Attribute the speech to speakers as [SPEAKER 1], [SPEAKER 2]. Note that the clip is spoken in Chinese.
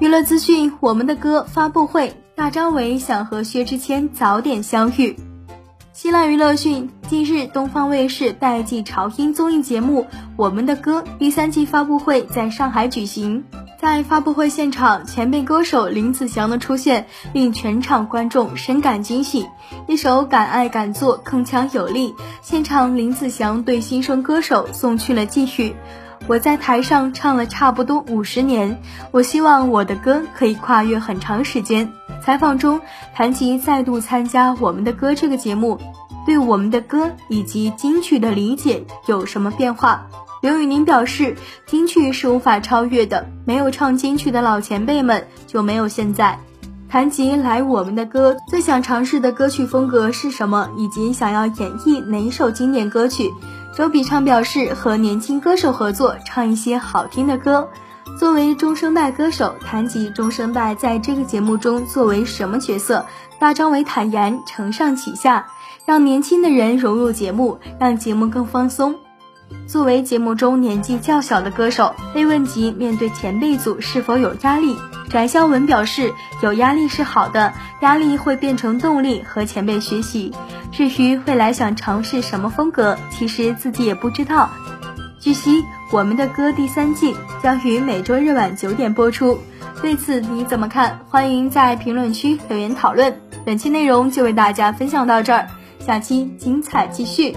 [SPEAKER 1] 娱乐资讯，我们的歌发布会，大张伟想和薛之谦早点相遇。新浪娱乐讯，近日东方卫视代际潮音综艺节目《我们的歌》第三季发布会在上海举行。在发布会现场，前辈歌手林子祥的出现令全场观众深感惊喜。一首《敢爱敢做》铿锵有力，现场林子祥对新生歌手送去了寄语。我在台上唱了差不多五十年，我希望我的歌可以跨越很长时间。采访中，谈及再度参加《我们的歌》这个节目，对我们的歌以及金曲的理解有什么变化？刘宇宁表示，金曲是无法超越的，没有唱金曲的老前辈们就没有现在。谈及来《我们的歌》最想尝试的歌曲风格是什么，以及想要演绎哪首经典歌曲。周笔畅表示，和年轻歌手合作，唱一些好听的歌。作为中生代歌手，谈及中生代在这个节目中作为什么角色，大张伟坦言承上启下，让年轻的人融入节目，让节目更放松。作为节目中年纪较小的歌手，被问及面对前辈组是否有压力，翟潇闻表示，有压力是好的，压力会变成动力和前辈学习。至于未来想尝试什么风格，其实自己也不知道。据悉，我们的歌第三季将于每周日晚九点播出，对此你怎么看？欢迎在评论区留言讨论。本期内容就为大家分享到这儿，下期精彩继续。